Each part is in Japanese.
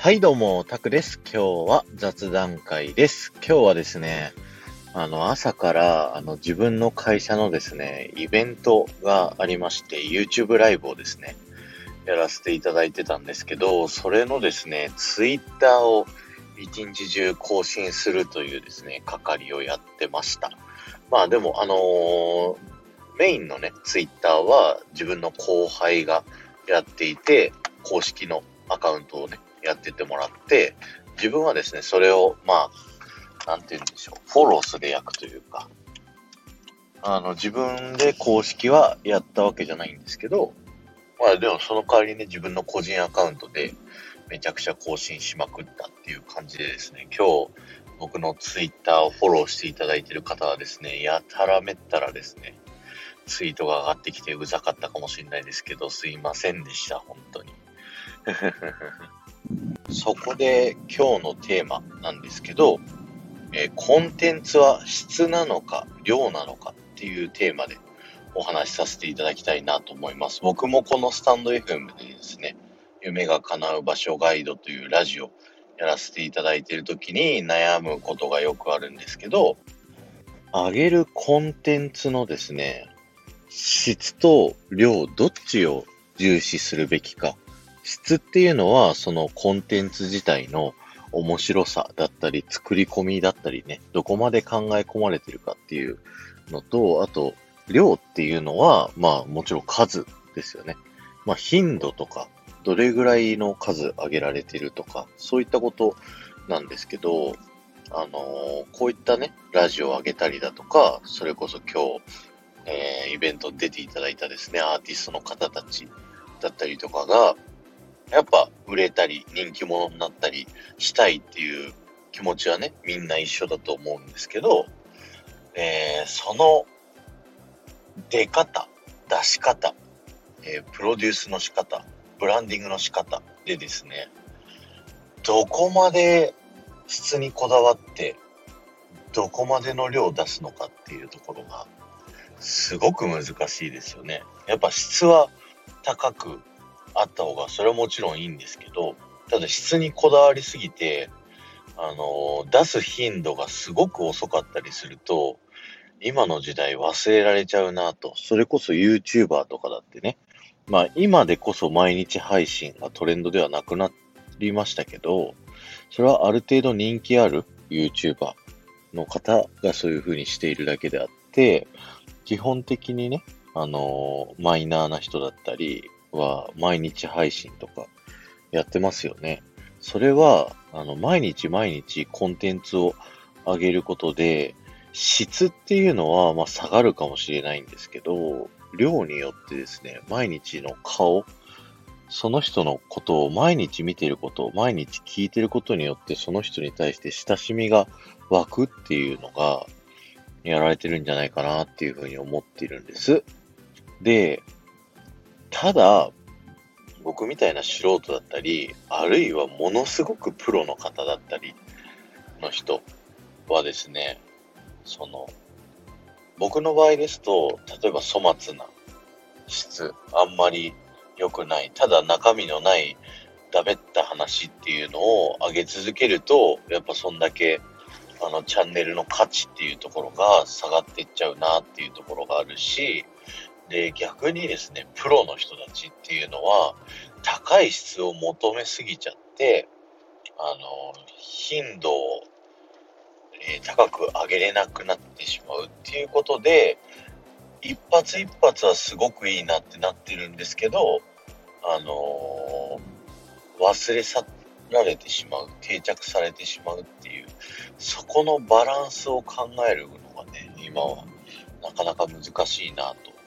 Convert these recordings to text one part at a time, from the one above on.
はい、どうも、タクです。今日は雑談会です。今日はですね、あの、朝から、あの、自分の会社のですね、イベントがありまして、YouTube ライブをですね、やらせていただいてたんですけど、それのですね、Twitter を一日中更新するというですね、係をやってました。まあでも、あのーメインのね、Twitter は自分の後輩がやっていて、公式のアカウントをね、やっててもらって、自分はですね、それを、まあ、なんて言うんでしょう、フォローする役というか、あの、自分で公式はやったわけじゃないんですけど、まあでもその代わりに自分の個人アカウントでめちゃくちゃ更新しまくったっていう感じでですね、今日僕のツイッターをフォローしていただいてる方はですね、やたらめったらですね、ツイートが上がってきてうざかったかもしれないですけど、すいませんでした、本当に。そこで今日のテーマなんですけど、えーコンテンツは質なのか量なのかっていうテーマでお話しさせていただきたいなと思います。僕もこのスタンド FM でですね、夢が叶う場所ガイドというラジオやらせていただいている時に悩むことがよくあるんですけど、上げるコンテンツのですね、質と量どっちを重視するべきか。質っていうのはそのコンテンツ自体の面白さだったり作り込みだったりね、どこまで考え込まれてるかっていうのと、あと量っていうのはまあもちろん数ですよね。まあ頻度とか、どれぐらいの数上げられてるとか、そういったことなんですけど、あのーこういったね、ラジオを上げたりだとか、それこそ今日、えーイベント出ていただいたですね、アーティストの方たちだったりとかが、やっぱ売れたり人気者になったりしたいっていう気持ちはね、みんな一緒だと思うんですけど、えーその出方、出し方、えープロデュースの仕方、ブランディングの仕方でですね、どこまで質にこだわって、どこまでの量を出すのかっていうところが、すごく難しいですよね。やっぱ質は高くあった方が、それはもちろんいいんですけど、ただ質にこだわりすぎて、あの出す頻度がすごく遅かったりすると、今の時代忘れられちゃうなと。それこそ YouTuber とかだってね。まあ今でこそ毎日配信がトレンドではなくなりましたけど、それはある程度人気ある YouTuber の方がそういう風にしているだけであって、基本的にね、あのマイナーな人だったりは毎日配信とかやってますよね。それは、あの、毎日毎日コンテンツを上げることで、質っていうのは、まあ、下がるかもしれないんですけど、量によってですね、毎日の顔、その人のことを毎日見てること、毎日聞いてることによって、その人に対して親しみが湧くっていうのが、やられてるんじゃないかなっていうふうに思っているんです。で、ただ、僕みたいな素人だったり、あるいはものすごくプロの方だったりの人はですね、その、僕の場合ですと、例えば粗末な質、あんまり良くない、ただ中身のないダメった話っていうのを上げ続けると、やっぱそんだけあのチャンネルの価値っていうところが下がっていっちゃうなっていうところがあるし、で、逆にですね、プロの人たちっていうのは、高い質を求めすぎちゃって、あの、頻度を、えー高く上げれなくなってしまうっていうことで、一発一発はすごくいいなってなってるんですけど、あのー忘れ去られてしまう、定着されてしまうっていう、そこのバランスを考えるのがね、今はなかなか難しいなと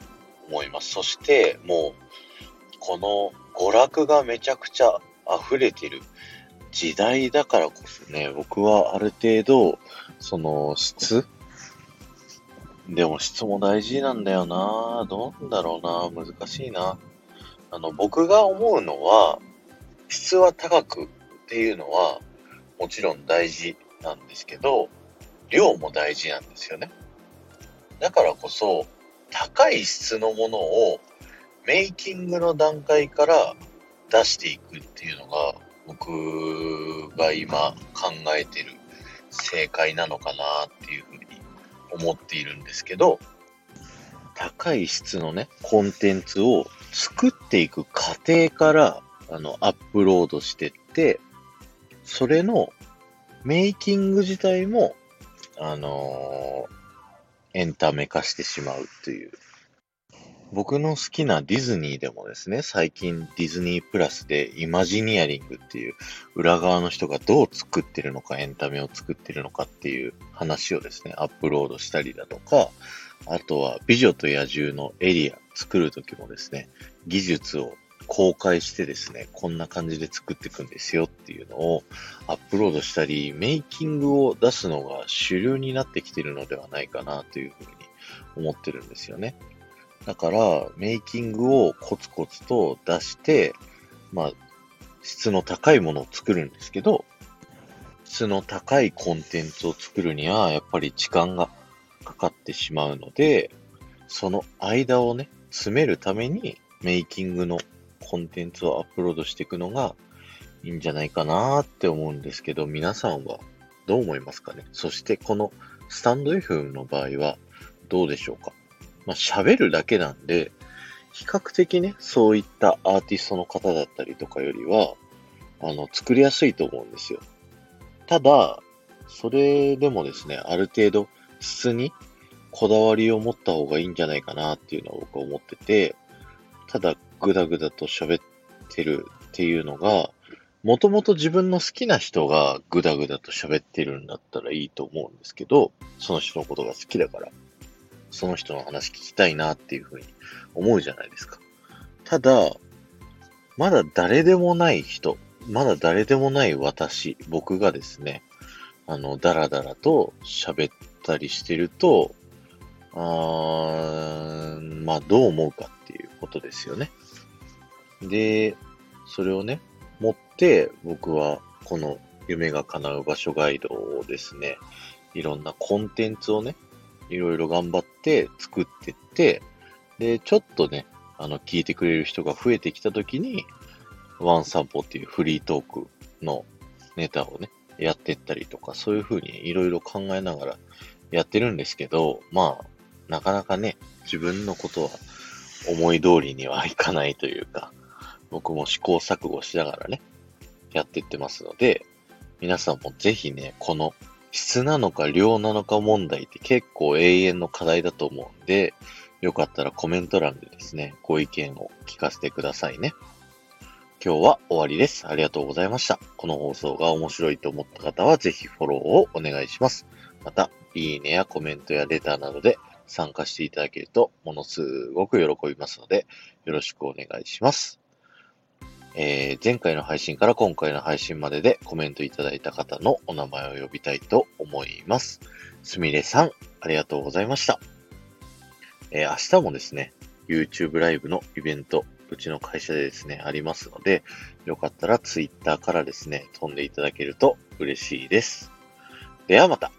思います。そして、もう、この娯楽がめちゃくちゃ溢れてる時代だからこそね、僕はある程度、その質？でも質も大事なんだよなどうなんだろうな難しいな。あの、僕が思うのは、質は高くっていうのはもちろん大事なんですけど、量も大事なんですよね。だからこそ、高い質のものをメイキングの段階から出していくっていうのが僕が今考えてる正解なのかなっていうふうに思っているんですけど、高い質のね、コンテンツを作っていく過程から、あの、アップロードしてって、それのメイキング自体も、あのー、エンタメ化してしまうという。僕の好きなディズニーでもですね、最近ディズニープラスでイマジニアリングっていう裏側の人がどう作ってるのか、エンタメを作ってるのかっていう話をですね、アップロードしたりだとか、あとは美女と野獣のエリア作るときもですね、技術を公開してですね、こんな感じで作っていくんですよっていうのをアップロードしたり、メイキングを出すのが主流になってきてるのではないかなというふうに思ってるんですよね。だから、メイキングをコツコツと出して、まあ、質の高いものを作るんですけど、質の高いコンテンツを作るには、やっぱり時間がかかってしまうので、その間をね、詰めるために、メイキングのコンテンツをアップロードしていくのがいいんじゃないかなって思うんですけど、皆さんはどう思いますかね？そしてこのスタンド FM の場合はどうでしょうか？まあ喋るだけなんで、比較的ね、そういったアーティストの方だったりとかよりは、あの、作りやすいと思うんですよ。ただ、それでもですね、ある程度質にこだわりを持った方がいいんじゃないかなっていうのは僕は思ってて、ただぐだぐだと喋ってるっていうのが、もともと自分の好きな人がぐだぐだと喋ってるんだったらいいと思うんですけど、その人のことが好きだから、その人の話聞きたいなっていうふうに思うじゃないですか。ただ、まだ誰でもない人、まだ誰でもない私、僕がですね、あの、だらだらと喋ったりしてると、あーまあ、どう思うかっていうことですよね。で、それをね、持って僕はこの夢が叶う場所ガイドをですね、いろんなコンテンツをね、いろいろ頑張って作ってって、で、ちょっとね、あの、聞いてくれる人が増えてきたときに、ワン散歩っていうフリートークのネタをね、やってったりとか、そういうふうにいろいろ考えながらやってるんですけど、まあ、なかなかね、自分のことは思い通りにはいかないというか、僕も試行錯誤しながらね、やっていってますので、皆さんもぜひね、この質なのか量なのか問題って結構永遠の課題だと思うんで、よかったらコメント欄でですね、ご意見を聞かせてくださいね。今日は終わりです。ありがとうございました。この放送が面白いと思った方はぜひフォローをお願いします。また、いいねやコメントやレターなどで参加していただけるとものすごく喜びますので、よろしくお願いします。えー、前回の配信から今回の配信まででコメントいただいた方のお名前を呼びたいと思います。すみれさん、ありがとうございました。えー、明日もですね、YouTube ライブのイベント、うちの会社でですね、ありますので、よかったら Twitter からですね、飛んでいただけると嬉しいです。ではまた。